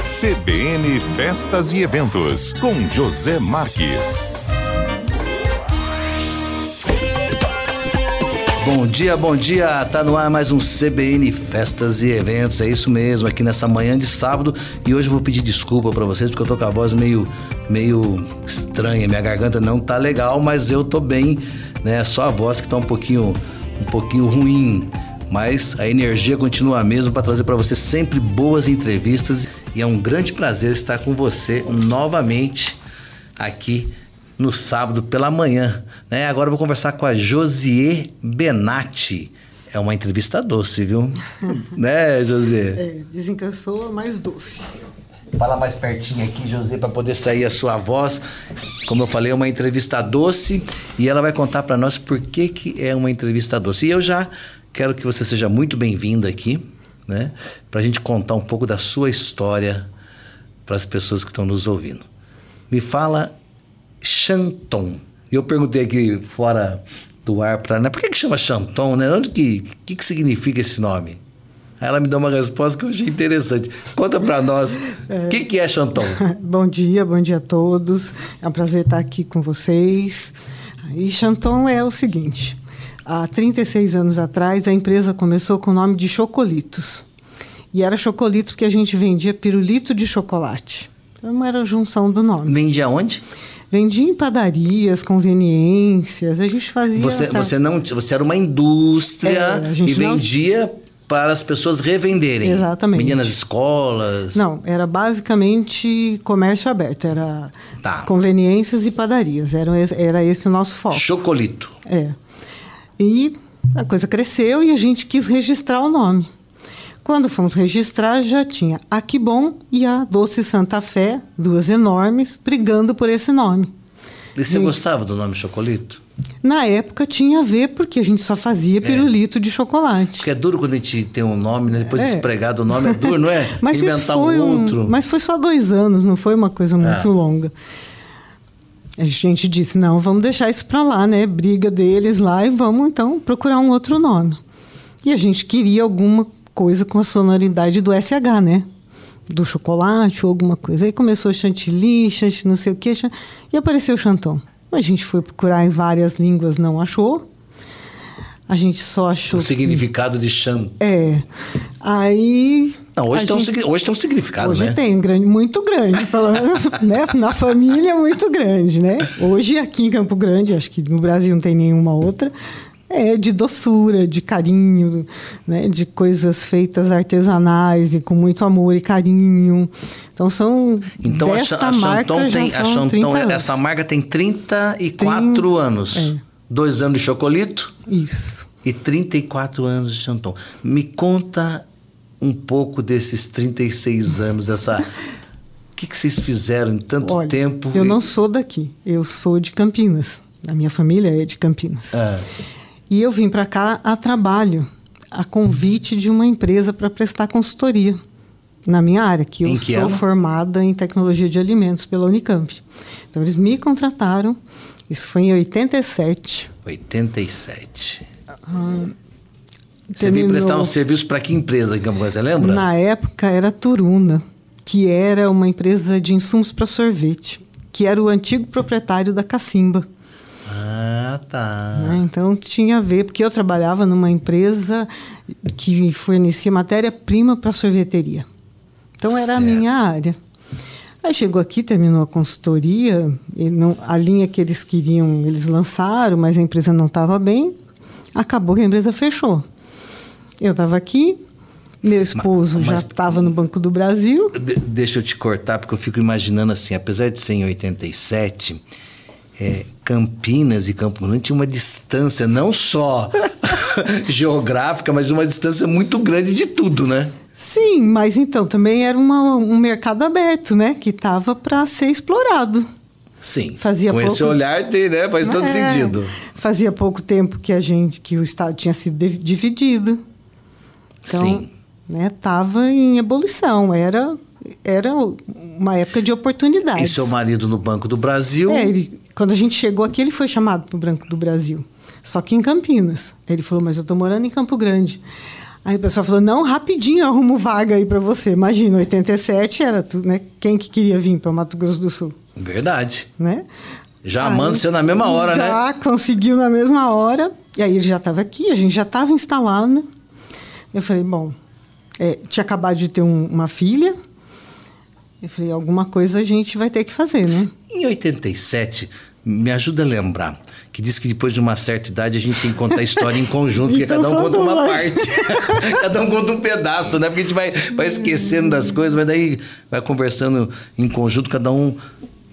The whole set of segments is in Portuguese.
CBN Festas e Eventos, com José Marques. Bom dia, bom dia. Tá no ar mais um CBN Festas e Eventos. É isso mesmo, aqui nessa manhã de sábado. E hoje eu vou pedir desculpa para vocês porque eu tô com a voz meio meio estranha. Minha garganta não tá legal, mas eu tô bem, né? Só a voz que tá um pouquinho um pouquinho ruim, mas a energia continua a mesma para trazer para você sempre boas entrevistas e é um grande prazer estar com você novamente aqui no sábado pela manhã. Né? Agora eu vou conversar com a Josier Benatti. É uma entrevista doce, viu? né, José? É, dizem que eu sou a mais doce. Fala mais pertinho aqui, José, para poder sair a sua voz. Como eu falei, é uma entrevista doce e ela vai contar para nós por que, que é uma entrevista doce. E eu já quero que você seja muito bem-vindo aqui, né? Para a gente contar um pouco da sua história para as pessoas que estão nos ouvindo. Me fala Chanton. Eu perguntei aqui fora do ar para né? Por que, que chama Chanton, né? Onde que, que, que significa esse nome? Aí ela me deu uma resposta que eu achei interessante. Conta para nós, o é... que, que é Chanton? bom dia, bom dia a todos. É um prazer estar aqui com vocês. E Chanton é o seguinte: há 36 anos atrás, a empresa começou com o nome de Chocolitos. E era Chocolitos porque a gente vendia pirulito de chocolate. Então era a junção do nome. Vendia onde? Vendia em padarias, conveniências, a gente fazia... Você, você, não, você era uma indústria é, e vendia não... para as pessoas revenderem. Exatamente. Vendia nas escolas? Não, era basicamente comércio aberto, era tá. conveniências e padarias, era, era esse o nosso foco. Chocolito. É. E a coisa cresceu e a gente quis registrar o nome. Quando fomos registrar, já tinha a Que Bom e a Doce Santa Fé, duas enormes, brigando por esse nome. E você e, gostava do nome Chocolito? Na época tinha a ver, porque a gente só fazia é. pirulito é. de chocolate. Porque é duro quando a gente tem um nome, né? depois é. de despregado o nome, é duro, não é? mas Inventar um outro. Um, mas foi só dois anos, não foi uma coisa muito é. longa. A gente disse, não, vamos deixar isso para lá, né? Briga deles lá e vamos então procurar um outro nome. E a gente queria alguma coisa com a sonoridade do SH, né? Do chocolate ou alguma coisa. Aí começou chantilly, chantilly não sei o quê, e apareceu o chanton. A gente foi procurar em várias línguas, não achou. A gente só achou. O significado de chanton. É. Aí. Não, hoje, tem, gente... um, hoje tem um significado, hoje né? Hoje tem, grande, muito grande, pelo menos né? na família, muito grande, né? Hoje, aqui em Campo Grande, acho que no Brasil não tem nenhuma outra, é, de doçura, de carinho, né, de coisas feitas artesanais e com muito amor e carinho. Então são então, desta a, a marca tem, já são a Chanton, essa marca tem 34 tem, anos. É. Dois anos de chocolito. Isso. E 34 anos de Chanton. Me conta um pouco desses 36 anos, dessa... O que, que vocês fizeram em tanto Olha, tempo? Eu não sou daqui, eu sou de Campinas. A minha família é de Campinas. É. E eu vim para cá a trabalho, a convite de uma empresa para prestar consultoria na minha área, que eu que sou ano? formada em tecnologia de alimentos pela Unicamp. Então eles me contrataram, isso foi em 87. 87. Ah, você veio prestar um serviço para que empresa em Campo você lembra? Na época era Turuna, que era uma empresa de insumos para sorvete, que era o antigo proprietário da Cacimba. Ah, tá. Né? Então tinha a ver, porque eu trabalhava numa empresa que fornecia matéria-prima para sorveteria. Então era certo. a minha área. Aí chegou aqui, terminou a consultoria, não, a linha que eles queriam, eles lançaram, mas a empresa não estava bem. Acabou que a empresa fechou. Eu estava aqui, meu esposo mas, já estava no Banco do Brasil. De, deixa eu te cortar, porque eu fico imaginando assim, apesar de ser em 87, é, Campinas e Campo Grande tinha uma distância não só geográfica, mas uma distância muito grande de tudo, né? Sim, mas então também era uma, um mercado aberto, né? Que estava para ser explorado. Sim. Fazia com pouco... esse olhar tem, né? Faz todo é, sentido. Fazia pouco tempo que a gente, que o estado tinha sido dividido. Então, Sim. né? Tava em ebulição. Era era uma época de oportunidades. E seu marido no Banco do Brasil? É, ele, quando a gente chegou aqui, ele foi chamado para o Banco do Brasil. Só que em Campinas. Ele falou, mas eu estou morando em Campo Grande. Aí o pessoal falou: não, rapidinho eu arrumo vaga aí para você. Imagina, 87 era tudo, né? Quem que queria vir para Mato Grosso do Sul? Verdade. Né? Já amando você na mesma hora, já né? Já conseguiu na mesma hora. E aí ele já estava aqui, a gente já estava instalado. Eu falei: bom, é, tinha acabado de ter um, uma filha. Eu falei: alguma coisa a gente vai ter que fazer, né? Em 87, me ajuda a lembrar que diz que depois de uma certa idade a gente tem que contar a história em conjunto, porque Então cada um conta uma duas. parte. cada um conta um pedaço, né? Porque a gente vai, vai esquecendo das coisas, mas daí vai conversando em conjunto, cada um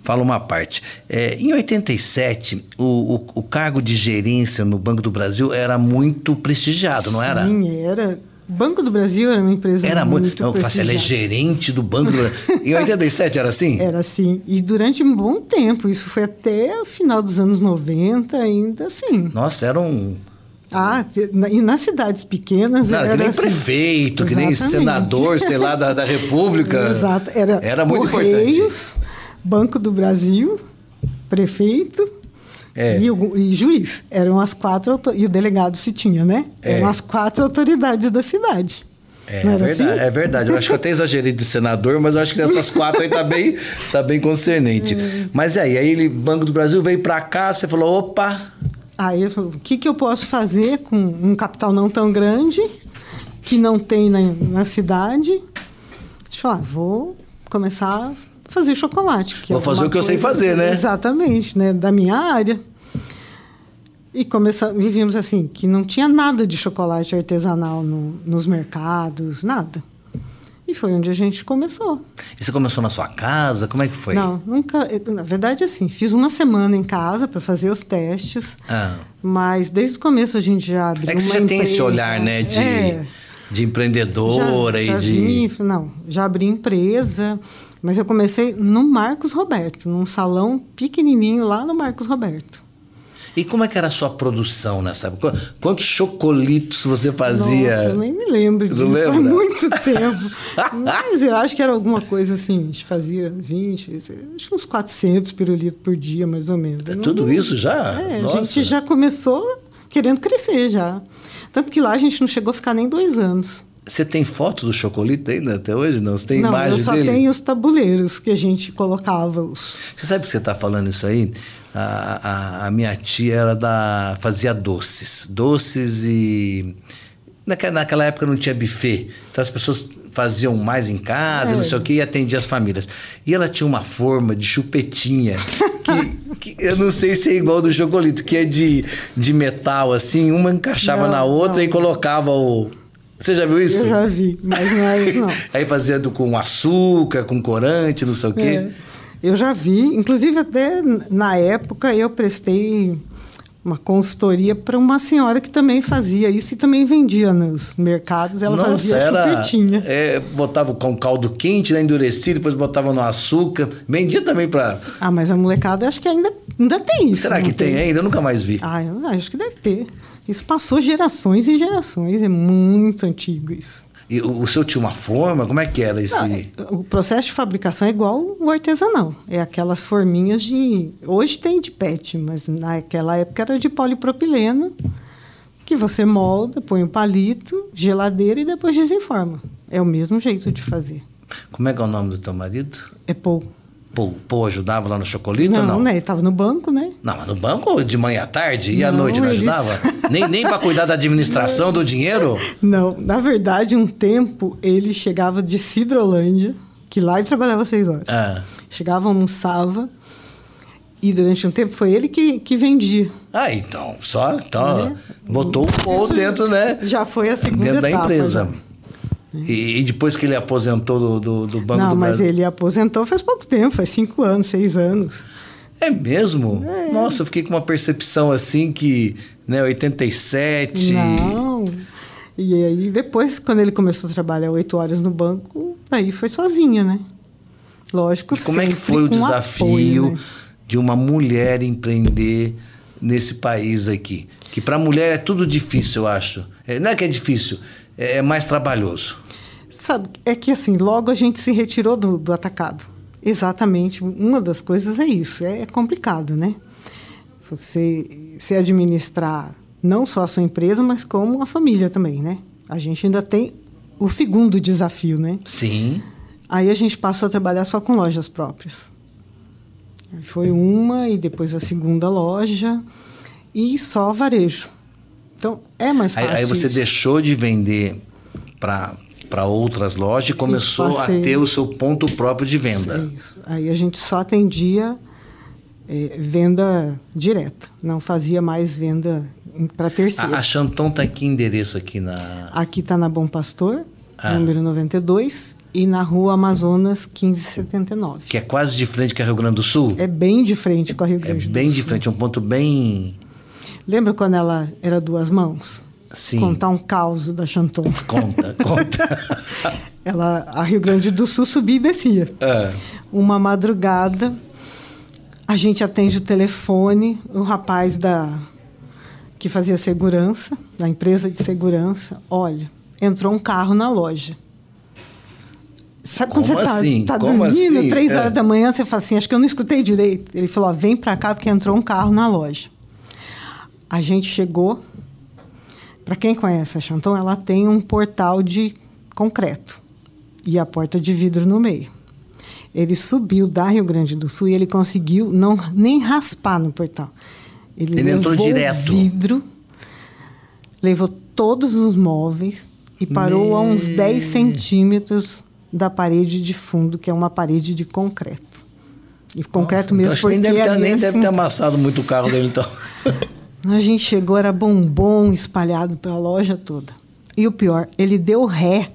fala uma parte. É, em 87, o, o, o cargo de gerência no Banco do Brasil era muito prestigiado, não era? Sim, era. Banco do Brasil era uma empresa Era muito, eu faço, ela é gerente do Banco do Brasil. Em 87 era assim? Era assim. E durante um bom tempo, isso foi até o final dos anos 90, ainda assim. Nossa, era um. Ah, e nas cidades pequenas Não, era que nem assim. prefeito, que nem Exatamente. senador, sei lá, da, da República. Exato. Era, Era muito Correios, importante. Banco do Brasil, prefeito É. e, o, e juiz. Eram as quatro e o delegado se tinha, né? É. Eram as quatro autoridades da cidade. É, era verdade, assim? é verdade. Eu acho que eu até exagerei de senador, mas eu acho que dessas quatro aí tá bem, tá bem concernente. É. Mas e aí, aí ele, Banco do Brasil veio pra cá, você falou, opa, Aí eu falei, o que, que eu posso fazer com um capital não tão grande, que não tem na, na cidade? Deixa eu falar, vou começar a fazer chocolate. Que Vou é fazer o que eu sei fazer, né? Exatamente, né? Da minha área. E começa, vivíamos assim, que não tinha nada de chocolate artesanal no- nos mercados, nada. E foi onde a gente começou. e você começou na sua casa? Como é que foi? Não, nunca. eu- Na verdade, assim, fiz uma semana em casa para fazer os testes. Ah. Mas desde o começo a gente já abriu É que você já tem esse empresa. olhar, né, de, É, de empreendedora já, já e de. vim, não, já abri empresa, mas eu comecei no Marcos Roberto, num salão pequenininho lá no Marcos Roberto. E como é que era a sua produção nessa época? Qu- Quantos chocolitos você fazia? Nossa, eu nem me lembro Não disso, faz lembra? muito tempo. Mas eu acho que era alguma coisa assim, a gente fazia 20, acho que uns 400 pirulitos por dia, mais ou menos. É Não- tudo isso já? É, Nossa. a gente já começou querendo crescer já. Tanto que lá a gente não chegou a ficar nem dois anos. Você tem foto do chocolito ainda até hoje? Não? Você tem não, imagem eu só dele? tenho os tabuleiros que a gente colocava os. Você sabe que você está falando isso aí? A, a, a minha tia era da fazia doces, doces e naquela, naquela época não tinha buffet, então as pessoas faziam mais em casa, É. não sei o que, e atendia as famílias. E ela tinha uma forma de chupetinha que, que eu não sei se é igual do chocolito, que é de, de metal assim, uma encaixava Não, na outra não. e colocava o você já viu isso? Eu já vi, mas não é isso, não. Aí fazia com açúcar, com corante, não sei o quê. É, eu já vi, inclusive até na época eu prestei uma consultoria para uma senhora que também fazia isso e também vendia nos mercados. Ela Nossa, fazia era, chupetinha. É, botava com caldo quente, né, endurecido, depois botava no açúcar. Vendia também para. Ah, mas a molecada acho que ainda, ainda tem isso. Será que tem ainda? Eu nunca mais vi. Ah, eu acho que deve ter. Isso passou gerações e gerações, é muito antigo isso. E o, o seu tinha uma forma? Como é que era esse. Não, é- o processo de fabricação é igual o artesanal. É aquelas forminhas de. Hoje tem de PET, mas naquela época era de polipropileno, que você molda, põe o palito, geladeira e depois desenforma. É o mesmo jeito de fazer. Como é que é o nome do teu marido? É pô. Pô ajudava lá no chocolito ou Não, não? né? Ele estava no banco, né? Não, mas no banco de manhã à tarde e à Não, noite não eles- ajudava? nem nem para cuidar da administração do dinheiro? Não, na verdade, um tempo ele chegava de Cidrolândia, que lá ele trabalhava seis horas. Ah. Chegava, almoçava, e durante um tempo foi ele que, que vendia. Ah, então, só. Então, É. botou o pô dentro, né? Já foi a segunda dentro da etapa, empresa. já. E, e depois que ele aposentou do, do, do Banco Não, do mas Brasil. ele aposentou faz pouco tempo, faz cinco anos, seis anos. É mesmo? Nossa, eu fiquei com uma percepção assim que, né, 87. Não. E aí depois, quando ele começou a trabalhar oito horas no banco, aí foi sozinha, né? Lógico, E como é que foi o desafio apoio, né? de uma mulher empreender nesse país aqui? Que para mulher é tudo difícil, eu acho. É, não é que é difícil, é mais trabalhoso. Sabe, é que assim, logo a gente se retirou do, do atacado. Exatamente, uma das coisas é isso, é, é complicado, né? Você se administrar não só a sua empresa, mas como a família também, né? A gente ainda tem o segundo desafio, né? Sim. Aí a gente passou a trabalhar só com lojas próprias. Foi uma e depois a segunda loja e só varejo. Então é mais fácil. Aí, aí você isso. deixou de vender para outras lojas e começou a ter o seu ponto próprio de venda. Isso. Aí a gente só atendia é, venda direta, não fazia mais venda para terceiros. A, a Chanton está em que endereço aqui na. Aqui está na Bom Pastor, ah. número 92, e na rua Amazonas 1579. Que é quase de frente com a Rio Grande do Sul? É bem de frente com a Rio Grande é do Sul. É bem de frente, um ponto bem. Lembra quando ela era duas mãos? Sim. Contar um caos da Chanton. Conta, conta. ela, a Rio Grande do Sul subia e descia. É. Uma madrugada, a gente atende o telefone, o rapaz da que fazia segurança, da empresa de segurança, olha, entrou um carro na loja. Sabe quando Como você está assim? tá dormindo, assim? três É. horas da manhã, você fala assim, acho que eu não escutei direito. Ele falou, ó, vem para cá porque entrou um carro na loja. A gente chegou, para quem conhece a Chanton, ela tem um portal de concreto e a porta de vidro no meio. Ele subiu da Rio Grande do Sul e ele conseguiu não nem raspar no portal. Ele, Ele entrou levou direto. vidro, levou todos os móveis e parou a uns Me- 10 centímetros da parede de fundo, que é uma parede de concreto. E concreto Então, mesmo, acho que nem porque deve, ter, nem deve ter amassado muito o carro dele, então. a gente chegou, era bombom espalhado pela loja toda. E o pior, ele deu ré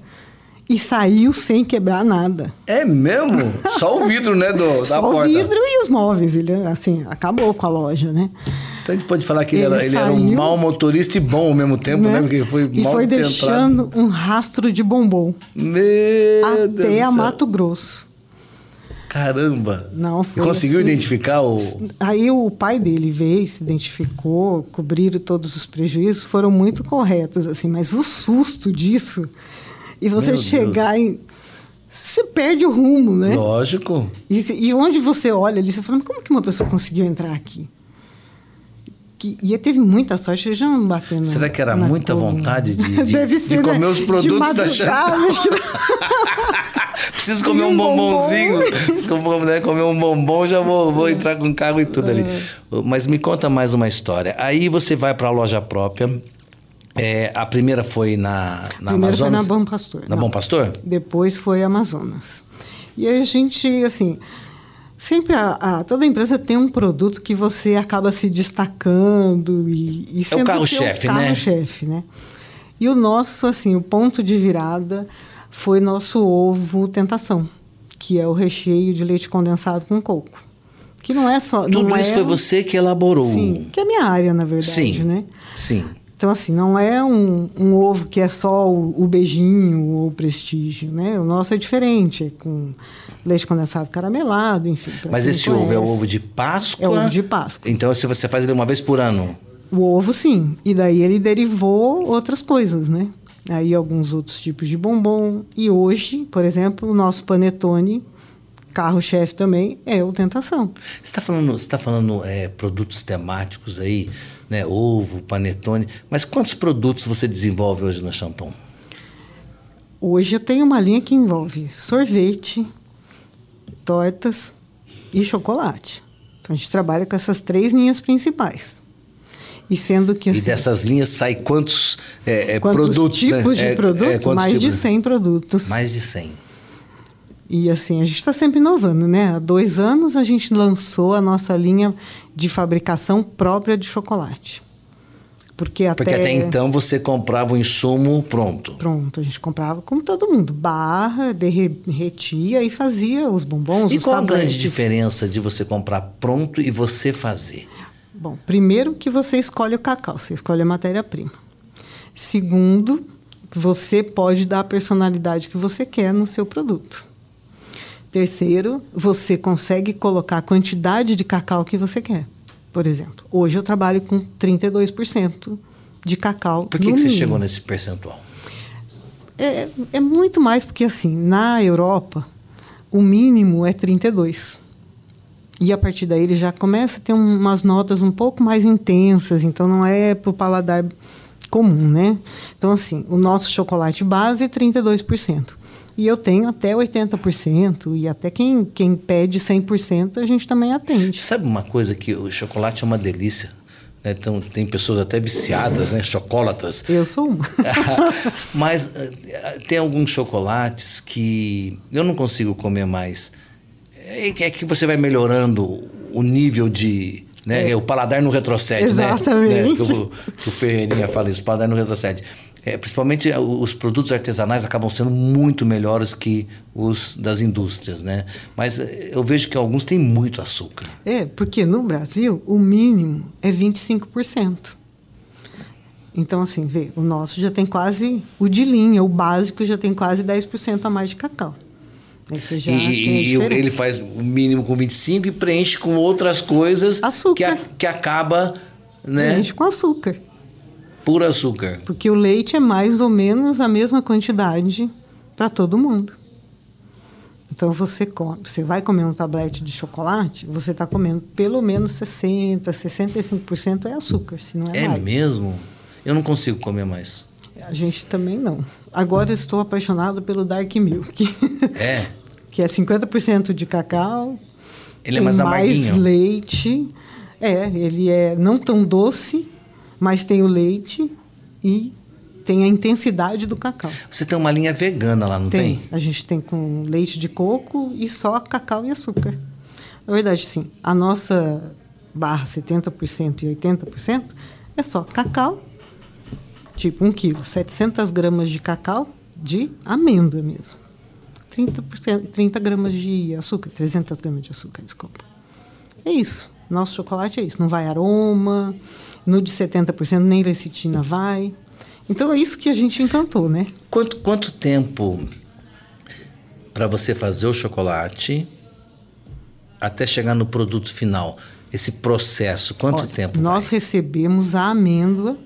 e saiu sem quebrar nada. É mesmo? Só o vidro, né, do, da Só porta. o vidro e os móveis. Ele, assim, acabou com a loja, né? Então a gente pode falar que ele, Ele era, ele era um saiu- mau motorista e bom ao mesmo tempo, né? Porque foi e foi deixando um rastro de bombom Meu Deus até a céu. Mato Grosso. Caramba! Não, E foi conseguiu assim. identificar o. Aí o pai dele veio, se identificou, cobriram todos os prejuízos, foram muito corretos, assim, mas o susto disso, e você Meu chegar e. Você perde o rumo, né? Lógico. E, e onde você olha ali, você fala, mas como que uma pessoa conseguiu entrar aqui? Que, e teve muita sorte, ele já não bateu na Será que era muita coluna. vontade de- de- Deve de ser, comer né? os produtos de da que- Preciso comer um bombonzinho. Né, comer um bombom, já vou, vou entrar com carro e tudo ali. É. Mas me conta mais uma história. Aí você vai para a loja própria. É, a primeira foi na, na Primeiro foi Amazonas? na Bom Pastor. Na não. Bom Pastor? Depois foi Amazonas. E aí a gente, assim, sempre a, a- toda empresa tem um produto que você acaba se destacando e, e sendo carro-chefe, é o né? carro-chefe, né? E o nosso, assim, o ponto de virada foi nosso ovo tentação, que é o recheio de leite condensado com coco. Que não é só... Tudo isso é foi você que elaborou. Sim, que é a minha área, na verdade, Sim. né? Sim. Então, assim, não é um, um ovo que é só o, o beijinho ou o prestígio, né? O nosso é diferente, é com leite condensado caramelado, enfim. Mas esse ovo é o conhece. ovo de Páscoa? É ovo de Páscoa. Então se você faz ele uma vez por ano. O ovo, sim. E daí ele derivou outras coisas, né? Aí alguns outros tipos de bombom. E hoje, por exemplo, o nosso panetone, carro-chefe também, é o Tentação. Você está falando, você tá falando é, produtos temáticos aí, né? Ovo, panetone. Mas quantos produtos você desenvolve hoje na Chanton? Hoje eu tenho uma linha que envolve sorvete, tortas e chocolate. Então a gente trabalha com essas três linhas principais. E sendo que E assim, dessas linhas sai quantos, é, é, quantos produtos? tipos né? de É, produto? é, Mais de tipos? 100 produtos. Mais de 100. E assim, a gente está sempre inovando, né? Há dois anos a gente lançou a nossa linha de fabricação própria de chocolate. Porque até, Porque até então você comprava o insumo pronto. Pronto, a gente comprava como todo mundo, barra, derretia e fazia os bombons, E os qual a grande diferença de você comprar pronto e você fazer? Bom, primeiro que você escolhe o cacau, você escolhe a matéria-prima. Segundo, você pode dar a personalidade que você quer no seu produto. Terceiro, você consegue colocar a quantidade de cacau que você quer. Por exemplo, hoje eu trabalho com 32% de cacau. Por que, que você chegou nesse percentual? É, é muito mais porque, assim, na Europa, o mínimo é 32. E a partir daí ele já começa a ter um- umas notas um pouco mais intensas, então não é para o paladar comum, né? Então, assim, o nosso chocolate base é 32%. E eu tenho até 80%, e até quem, quem pede 100%, a gente também atende. Sabe uma coisa que o chocolate é uma delícia? Né? Então, tem pessoas até viciadas, né? Chocolatras. Eu sou uma. Mas eh, tem alguns chocolates que eu não consigo comer mais. É, é que você vai melhorando o nível de. Né? É. O paladar não retrocede, Exatamente. né? Exatamente. Que, que, o Ferreirinha fala isso, o paladar não retrocede. É, principalmente os produtos artesanais acabam sendo muito melhores que os das indústrias, né? Mas eh, eu vejo que alguns têm muito açúcar. É, porque no Brasil o mínimo é 25%. Então, assim, vê, o nosso já tem quase, o de linha, o básico já tem quase 10% a mais de cacau. Você já e, e ele faz o mínimo com 25 e preenche com outras coisas açúcar. Que, a, que acaba, né? Preenche com açúcar. Puro açúcar. Porque o leite é mais ou menos a mesma quantidade para todo mundo. Então você come, você vai comer um tablete de chocolate, você está comendo pelo menos 60, 65% é açúcar, se não é, é mais. É mesmo? Eu não consigo comer mais. A gente também não. Agora estou apaixonado pelo Dark Milk. É. que é 50% de cacau. Ele é mais mais leite. É, ele é não tão doce mas tem o leite e tem a intensidade do cacau. Você tem uma linha vegana lá, não tem? Tem. A gente tem com leite de coco e só cacau e açúcar. Na verdade, sim. A nossa barra 70% e 80% é só cacau, tipo um quilo, 700 gramas de cacau de amêndoa mesmo. 30%, 30 gramas de açúcar, 300 gramas de açúcar, desculpa. É isso. Nosso chocolate é isso. Não vai aroma, no de 70% nem lecitina vai. Então é isso que a gente encantou, né? Quanto, quanto tempo para você fazer o chocolate até chegar no produto final? Esse processo, quanto Olha, tempo? Nós vai? recebemos a amêndoa,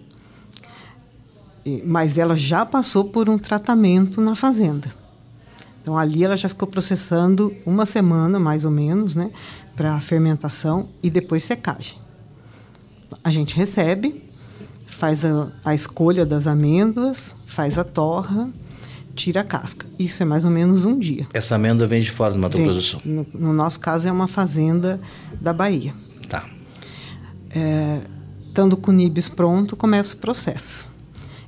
mas ela já passou por um tratamento na fazenda. Então ali ela já ficou processando uma semana, mais ou menos, né, para fermentação e depois secagem a gente recebe, faz a, a escolha das amêndoas, faz a torra, tira a casca. Isso é mais ou menos um dia. Essa amêndoa vem de fora do Mato Grosso do Sul? No, no, nosso caso, é uma fazenda da Bahia. Tá. É, estando com o nibs pronto, começa o processo.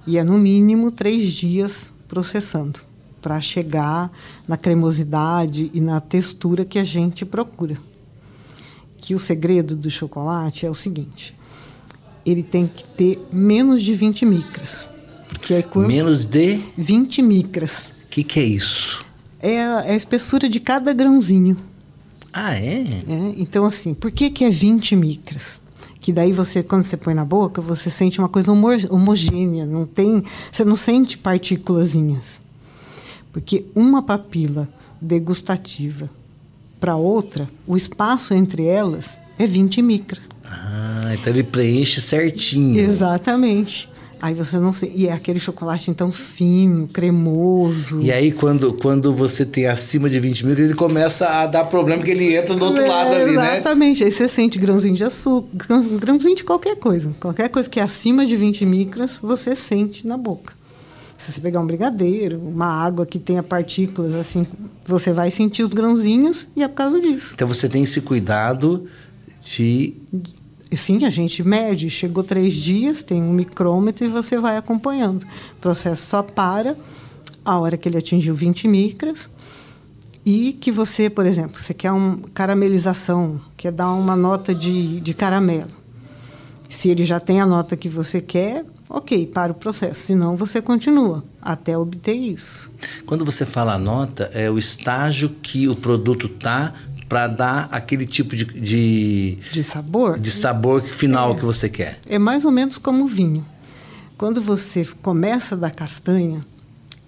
E é no mínimo três dias processando para chegar na cremosidade e na textura que a gente procura. Que o segredo do chocolate é o seguinte: ele tem que ter menos de 20 micras. Que é quando... Menos de? 20 micras. O que, que é isso? É a, é a, espessura de cada grãozinho. Ah, é? é? Então, assim, por que, que é 20 micras? Que daí você, quando você põe na boca, você sente uma coisa homogênea, não tem, você não sente partículazinhas. Porque uma papila degustativa para outra, o espaço entre elas é 20 micras. Ah, então ele preenche certinho. Exatamente. Aí você não sei. E é aquele chocolate então fino, cremoso. E aí, quando, quando você tem acima de 20 mil, ele começa a dar problema, porque ele entra do outro é, lado ali, né? Exatamente. Aí você sente grãozinho de açúcar, grãozinho de qualquer coisa. Qualquer coisa que é acima de 20 micras, você sente na boca. Se você pegar um brigadeiro, uma água que tenha partículas, assim, você vai sentir os grãozinhos e é por causa disso. Então você tem esse cuidado de Sim, a gente mede. Chegou três dias, tem um micrômetro e você vai acompanhando. O processo só para a hora que ele atingiu 20 micras e que você, por exemplo, você quer uma caramelização, quer dar uma nota de, de caramelo. Se ele já tem a nota que você quer, ok, para o processo. Senão, você continua até obter isso. Quando você fala nota, é o estágio que o produto está para dar aquele tipo de, de, de sabor de sabor final é, que você quer. É mais ou menos como o vinho. Quando você começa da castanha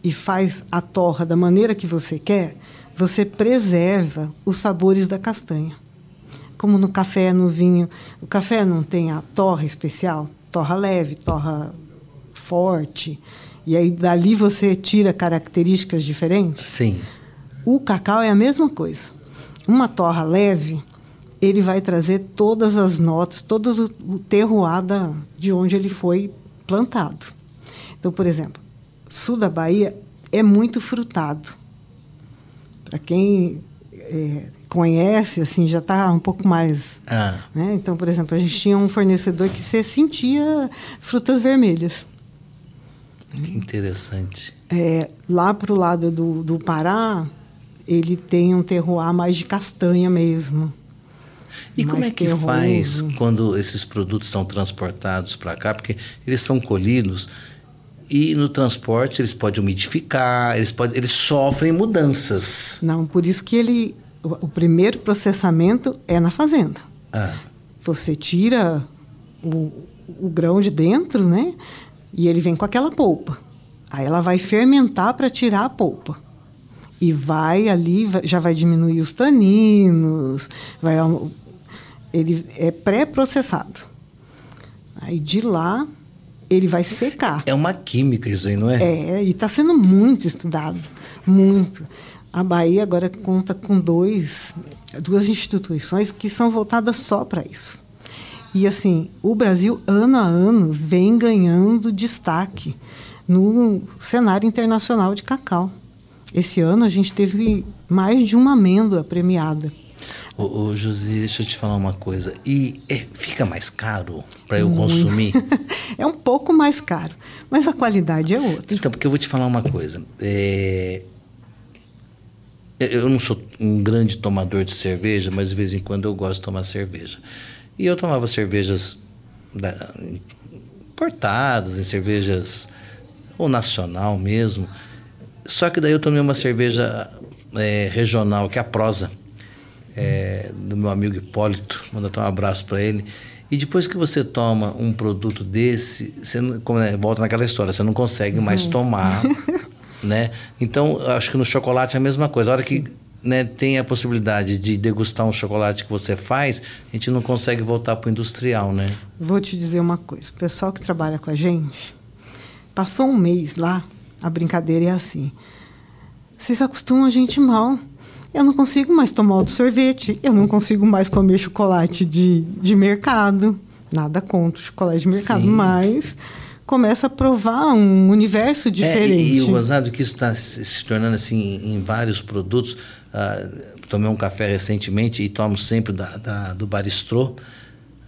e faz a torra da maneira que você quer, você preserva os sabores da castanha. Como no café, no vinho, o café não tem a torra especial, torra leve, torra forte, e aí dali você tira características diferentes. Sim. O cacau é a mesma coisa uma torra leve, ele vai trazer todas as notas, todo o terroir de onde ele foi plantado. Então, por exemplo, sul da Bahia é muito frutado. Para quem é, conhece, assim, já está um pouco mais. Ah. Né? Então, por exemplo, a gente tinha um fornecedor que você sentia frutas vermelhas. Que interessante. É, lá para o lado do, do Pará, ele tem um terroir mais de castanha mesmo. E como é que terroso. faz quando esses produtos são transportados para cá? Porque eles são colhidos e no transporte eles podem umidificar, eles, podem, eles sofrem mudanças. Não, por isso que ele, o, o primeiro processamento é na fazenda. Ah. Você tira o, o grão de dentro, né? E ele vem com aquela polpa. Aí ela vai fermentar para tirar a polpa. E vai ali, já vai diminuir os taninos, vai, ele é pré-processado. Aí de lá ele vai secar. É uma química isso aí, não é? É, e está sendo muito estudado, muito. A Bahia agora conta com dois, duas instituições que são voltadas só para isso. E assim, o Brasil ano a ano vem ganhando destaque no cenário internacional de cacau. Esse ano a gente teve mais de uma amêndoa premiada. Ô, ô José, deixa eu te falar uma coisa. E é, fica mais caro para eu Muito. consumir? é um pouco mais caro, mas a qualidade é outra. Então, porque eu vou te falar uma coisa. É... Eu não sou um grande tomador de cerveja, mas de vez em quando eu gosto de tomar cerveja. E eu tomava cervejas da, importadas, em cervejas ou nacional mesmo. Só que daí eu tomei uma cerveja é, regional, que é a Prosa, é, do meu amigo Hipólito. Mandar um abraço para ele. E depois que você toma um produto desse, você como, né, volta naquela história, você não consegue mais uhum. tomar, né? Então, acho que no chocolate é a mesma coisa. A hora que né, tem a possibilidade de degustar um chocolate que você faz, a gente não consegue voltar para o industrial, né? Vou te dizer uma coisa. O pessoal que trabalha com a gente, passou um mês lá, a brincadeira é assim. Vocês acostumam a gente mal. Eu não consigo mais tomar o sorvete, eu não consigo mais comer chocolate de, de mercado. Nada contra o chocolate de mercado, Sim. mas começa a provar um universo diferente. É, e, o gozado que isso está se tornando assim em vários produtos. Uh, tomei um café recentemente e tomo sempre da, da do Baristrô,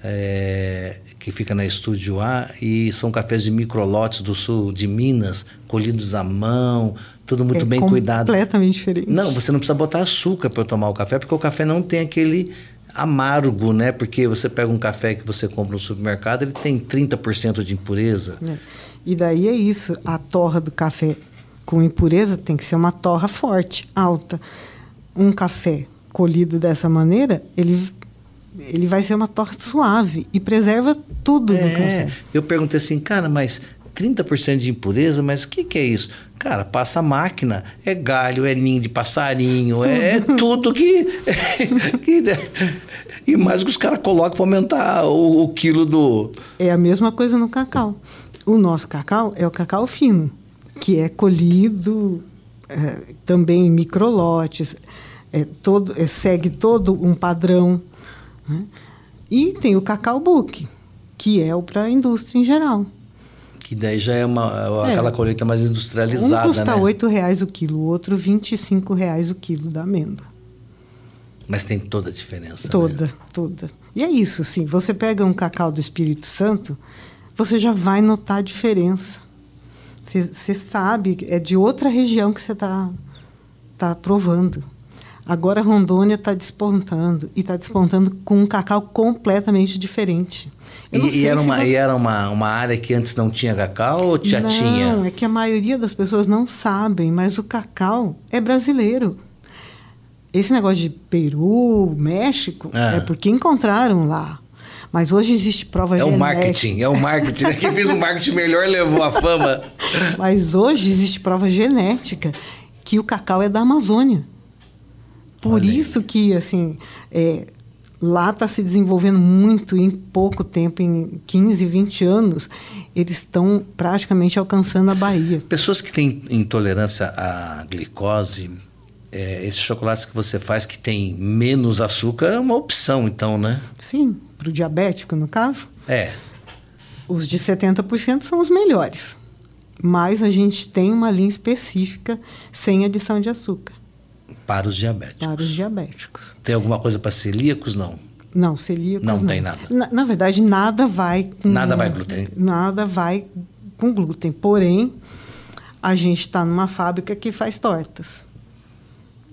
é, que fica na Estúdio A, e são cafés de microlotes do sul de Minas, colhidos à mão, tudo muito é bem cuidado. Completamente diferente. Não, você não precisa botar açúcar para tomar o café, porque o café não tem aquele amargo, né? Porque você pega um café que você compra no supermercado, ele tem 30% de impureza. É. E daí é isso, a torra do café com impureza tem que ser uma torra forte, alta. Um café colhido dessa maneira, ele ele vai ser uma torta suave e preserva tudo é, do café. Eu perguntei assim, cara, mas 30% de impureza, mas o que, que é isso? Cara, passa máquina, é galho, é ninho de passarinho, tudo. é, é tudo que, que. e mais que os caras colocam para aumentar o, o, quilo do. É a mesma coisa no cacau. O nosso cacau é o cacau fino, que é colhido é, também em microlotes, é, todo, é, segue todo um padrão. Né? E tem o cacau book, que é o para a indústria em geral. Que daí já é, uma, é. aquela colheita mais industrializada, um custa né? R$ reais o quilo, o outro R$ reais o quilo da amêndoa. Mas tem toda a diferença. Toda, né? toda. E é isso, sim. Você pega um cacau do Espírito Santo, você já vai notar a diferença. Você sabe, é de outra região que você está tá provando. Agora Rondônia está despontando e está despontando com um cacau completamente diferente. E, e, era, uma, você... e era uma, uma área que antes não tinha cacau ou já não, tinha? Não, é que a maioria das pessoas não sabem, mas o cacau é brasileiro. Esse negócio de Peru, México, ah. é porque encontraram lá. Mas hoje existe prova é genética. É o marketing, é o marketing. Quem fez o marketing melhor levou a fama. Mas hoje existe prova genética que o cacau é da Amazônia. Por Olha isso aí. que, assim, é, lá está se desenvolvendo muito em pouco tempo, em 15, 20 anos, eles estão praticamente alcançando a Bahia. Pessoas que têm intolerância à glicose, é, esses chocolates que você faz que tem menos açúcar é uma opção, então, né? Sim, para o diabético, no caso. É. Os de 70% são os melhores. mas a gente tem uma linha específica sem adição de açúcar. Para os diabéticos. Para os diabéticos. Tem alguma coisa para celíacos? Não. Não, celíacos não. Não tem nada. Na, na, verdade, nada vai com. Nada vai glúten. Nada vai com glúten. Porém, a gente está numa fábrica que faz tortas.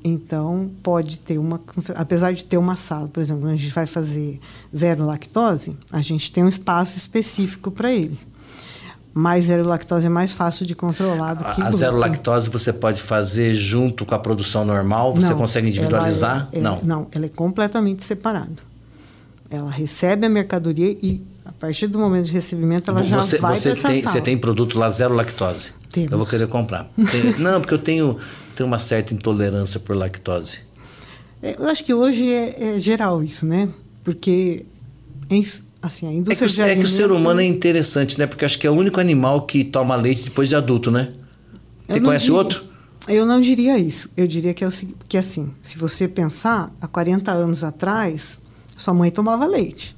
Então, pode ter uma. Apesar de ter uma sala, por exemplo, quando a gente vai fazer zero lactose, a gente tem um espaço específico para ele. Mas zero lactose é mais fácil de controlar do que. A glúten. zero lactose você pode fazer junto com a produção normal? Você não, consegue individualizar? É, é, não. Não, ela é completamente separada. Ela recebe a mercadoria e, a partir do momento de recebimento, ela você, já vai você para tem, essa Você tem produto lá zero lactose? Temos. Eu vou querer comprar. Tem, não, porque eu tenho, tenho uma certa intolerância por lactose. É, eu acho que hoje é, é geral isso, né? Porque, assim, a indústria é que, de é que o ser humano é interessante, né? Porque acho que é o único animal que toma leite depois de adulto, né? Você conhece diria, outro? Eu não diria isso. Eu diria que é o que assim, se você pensar, há 40 anos atrás, sua mãe tomava leite.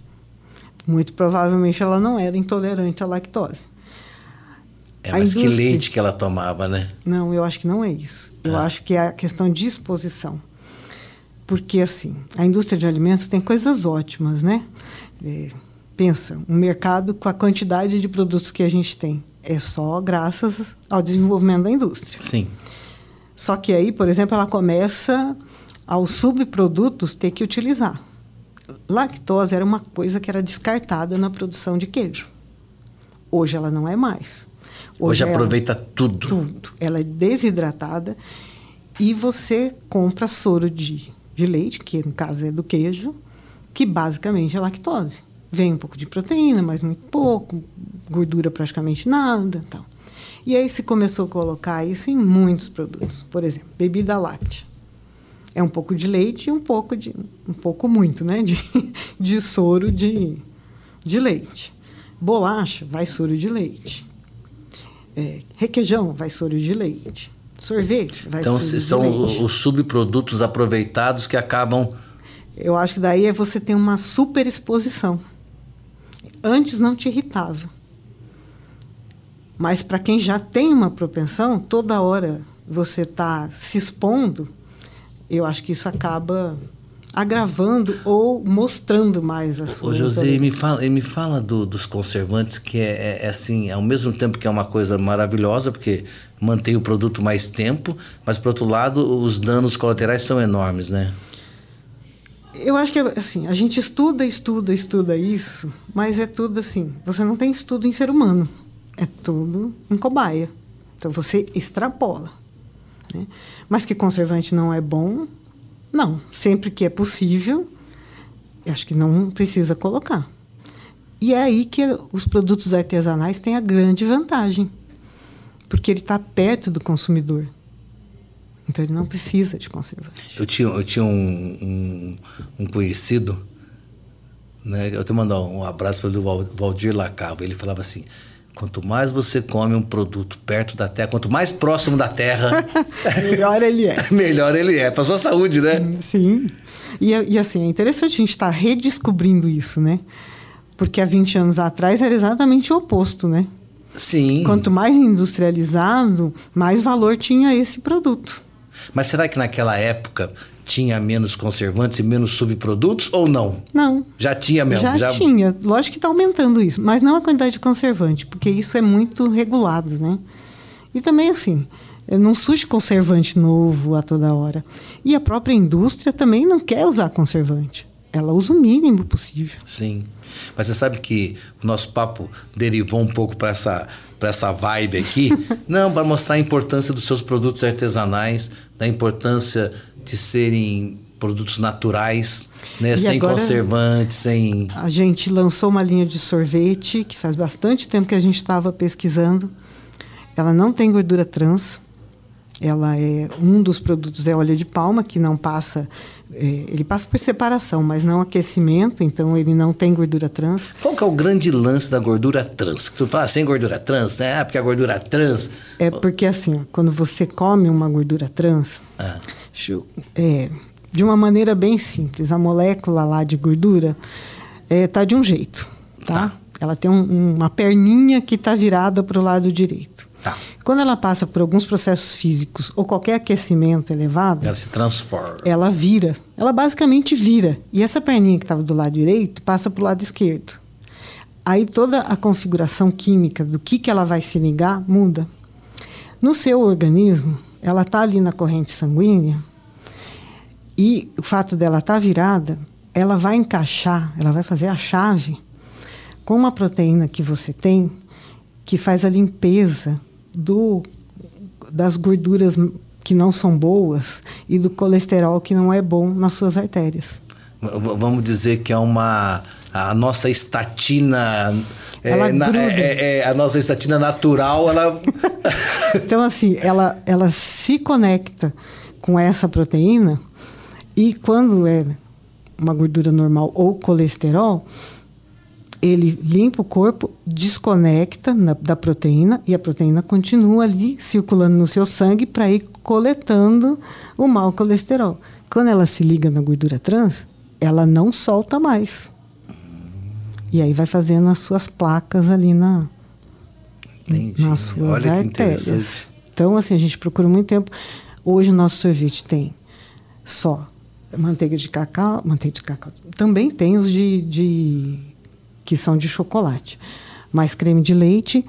Muito provavelmente ela não era intolerante à lactose. É, mas que leite que ela tomava, né? Não, eu acho que não é isso. Eu ah. acho que é a questão de exposição. Porque, assim, a indústria de alimentos tem coisas ótimas, né? É, pensa, um mercado com a quantidade de produtos que a gente tem. É só graças ao desenvolvimento da indústria. Sim. Só que aí, por exemplo, ela começa aos subprodutos ter que utilizar. Lactose era uma coisa que era descartada na produção de queijo. Hoje ela não é mais. Hoje, Hoje aproveita ela, tudo. Tudo. Ela é desidratada e você compra soro de, de leite, que no caso é do queijo, que basicamente é lactose. Vem um pouco de proteína, mas muito pouco, gordura praticamente nada, tal. E aí se começou a colocar isso em muitos produtos. Por exemplo, bebida láctea. É um pouco de leite e um pouco de um pouco muito, né, de, de soro de, de leite. Bolacha vai soro de leite. É, requeijão vai soro de leite. Sorvete vai então, soro de são leite. Então, são os subprodutos aproveitados que acabam. Eu acho que daí é você ter uma superexposição. Antes não te irritava. Mas para quem já tem uma propensão, toda hora você está se expondo, eu acho que isso acaba agravando ou mostrando mais a sua. Ô, José, me fala, me fala do, dos conservantes, que é, é, é, assim, ao mesmo tempo que é uma coisa maravilhosa, porque mantém o produto mais tempo, mas por outro lado, os danos colaterais são enormes, né? Eu acho que assim, a gente estuda, estuda, estuda isso, mas é tudo assim, você não tem estudo em ser humano, é tudo em cobaia. Então você extrapola. Né? Mas que conservante não é bom, não, sempre que é possível, acho que não precisa colocar. E é aí que os produtos artesanais têm a grande vantagem, porque ele está perto do consumidor. Então ele não precisa de conservante. Eu tinha, eu tinha um, um, um conhecido, né? eu te mandar um abraço para o Valdir Lacava. Ele falava assim: Quanto mais você come um produto perto da terra, quanto mais próximo da terra, melhor ele é. melhor ele é. Para sua saúde, né? Sim. E, e assim, é interessante a gente estar tá redescobrindo isso, né? Porque há 20 anos atrás era exatamente o oposto, né? Sim. Quanto mais industrializado, mais valor tinha esse produto. Mas será que naquela época tinha menos conservantes e menos subprodutos ou não? Não. Já tinha mesmo? Já, já... tinha. Lógico que está aumentando isso, mas não a quantidade de conservante, porque isso é muito regulado, né? E também assim, não surge conservante novo a toda hora. E a própria indústria também não quer usar conservante. Ela usa o mínimo possível. Sim. Mas você sabe que o nosso papo derivou um pouco para essa para essa vibe aqui, não, para mostrar a importância dos seus produtos artesanais, da importância de serem produtos naturais, né? sem conservantes, sem. A gente lançou uma linha de sorvete que faz bastante tempo que a gente estava pesquisando. Ela não tem gordura trans. Ela é um dos produtos é óleo de palma que não passa é, ele passa por separação, mas não aquecimento, então ele não tem gordura trans. Qual que é o grande lance da gordura trans? Tu fala sem gordura trans, né? Ah, porque a gordura trans. É porque assim, quando você come uma gordura trans, ah. é, de uma maneira bem simples, a molécula lá de gordura está é, de um jeito, tá? tá. Ela tem um, uma perninha que está virada para o lado direito. Tá. Quando ela passa por alguns processos físicos ou qualquer aquecimento elevado, ela se transforma. Ela vira. Ela basicamente vira. E essa perninha que estava do lado direito passa para o lado esquerdo. Aí toda a configuração química do que, que ela vai se ligar muda. No seu organismo, ela está ali na corrente sanguínea e o fato dela estar tá virada, ela vai encaixar, ela vai fazer a chave com uma proteína que você tem que faz a limpeza do, das gorduras que não são boas e do colesterol que não é bom nas suas artérias. Vamos dizer que é uma a nossa estatina é, na, é, é, é, a nossa estatina natural ela então assim ela ela se conecta com essa proteína e quando é uma gordura normal ou colesterol ele limpa o corpo, desconecta na, da proteína e a proteína continua ali circulando no seu sangue para ir coletando o mau colesterol. Quando ela se liga na gordura trans, ela não solta mais. E aí vai fazendo as suas placas ali na, Entendi. nas suas Olha artérias. Então, assim, a gente procura muito tempo. Hoje o nosso sorvete tem só manteiga de cacau, manteiga de cacau. Também tem os de, de que são de chocolate, mais creme de leite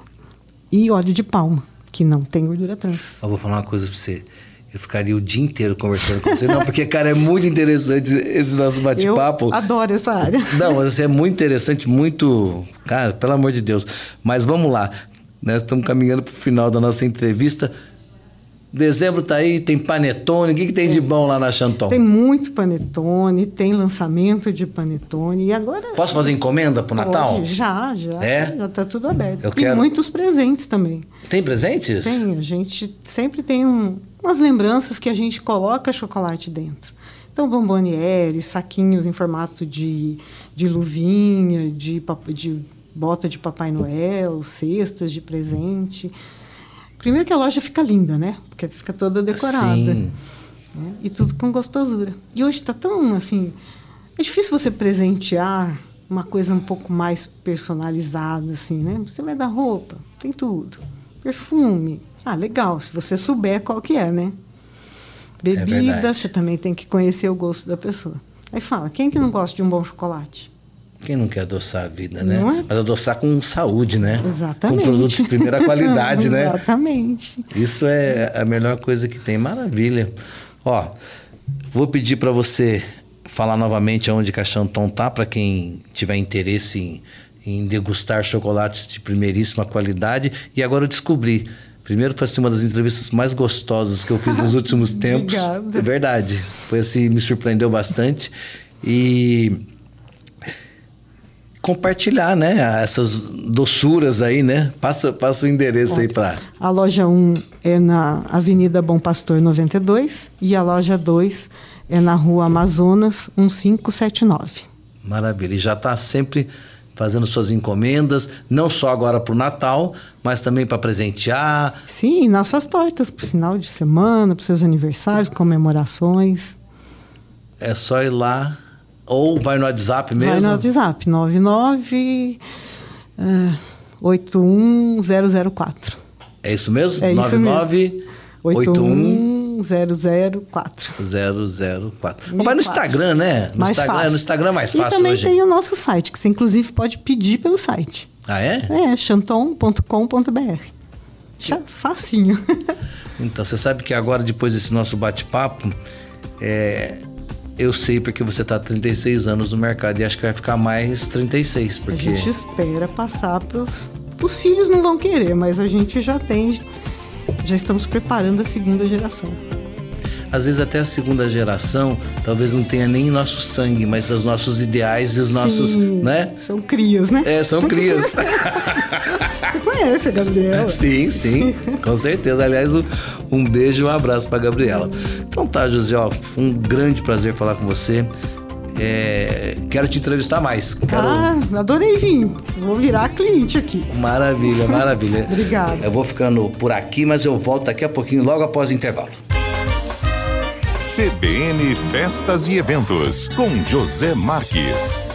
e óleo de palma, que não tem gordura trans. Eu vou falar uma coisa para você. Eu ficaria o dia inteiro conversando com você. Não, porque, cara, é muito interessante esse nosso bate-papo. Eu adoro essa área. Não, mas é muito interessante, muito. Cara, pelo amor de Deus. Mas vamos lá. Nós estamos caminhando para o final da nossa entrevista. Dezembro tá aí, tem panetone. O que, que tem, de bom lá na Chanton? Tem muito panetone, tem lançamento de panetone. E agora. Posso fazer encomenda pro Natal? Pode, já, já. É? Já tá tudo aberto. Eu e quero... muitos presentes também. Tem presentes? Tem. A gente sempre tem um, umas lembranças que a gente coloca chocolate dentro. Então, bombonieres, saquinhos em formato de, de luvinha, de, de bota de Papai Noel, cestas de presente. Primeiro que a loja fica linda, né? Porque fica toda decorada. Né? E tudo com gostosura. E hoje está tão assim. É difícil você presentear uma coisa um pouco mais personalizada, assim, né? Você vai dar roupa, tem tudo. Perfume. Ah, legal, se você souber qual que é, né? Bebida, é você também tem que conhecer o gosto da pessoa. Aí fala, quem que não gosta de um bom chocolate? Quem não quer adoçar a vida, né? É? Mas adoçar com saúde, né? Exatamente. Com produtos de primeira qualidade, né? Exatamente. Isso é a melhor coisa que tem. Maravilha. Ó, vou pedir para você falar novamente aonde que a Chanton tá, para quem tiver interesse em, em degustar chocolates de primeiríssima qualidade. E agora eu descobri. Primeiro foi assim, uma das entrevistas mais gostosas que eu fiz nos últimos tempos. Obrigada. É verdade. Foi assim, me surpreendeu bastante. E compartilhar, né? Essas doçuras aí, né? Passa, passa o endereço aí para. A loja 1 é na Avenida Bom Pastor 92 e a loja 2 é na Rua Amazonas 1579. Maravilha. E já está sempre fazendo suas encomendas, não só agora para o Natal, mas também para presentear. Sim, nossas tortas para o final de semana, para seus aniversários, comemorações. É só ir lá ou vai no WhatsApp mesmo? Vai no WhatsApp, 99 uh, 81004. É isso mesmo? É 99 81 004. 004. Ou vai no Instagram, né? No mais Instagram, fácil. no Instagram é mais fácil E também hoje. tem o nosso site, que você inclusive pode pedir pelo site. Ah, é? É, chanton.com.br. Facinho. então, você sabe que agora, depois desse nosso bate-papo, é, eu sei porque você está 36 anos no mercado e acho que vai ficar mais 36. Porque... A gente espera passar para os filhos, não vão querer, mas a gente já tem, já estamos preparando a segunda geração. Às vezes até a segunda geração talvez não tenha nem nosso sangue, mas os nossos ideais e os Sim, nossos, né? São crias, né? É, são crias. Você conhece a Gabriela? Sim, sim, com certeza. Aliás, um beijo e um abraço para Gabriela. Então tá, José, ó, um grande prazer falar com você. É, quero te entrevistar mais. Quero... Ah, adorei vir. Vou virar cliente aqui. Maravilha, maravilha. Obrigada. Eu vou ficando por aqui, mas eu volto daqui a pouquinho, logo após o intervalo. CBN Festas e Eventos, com José Marques.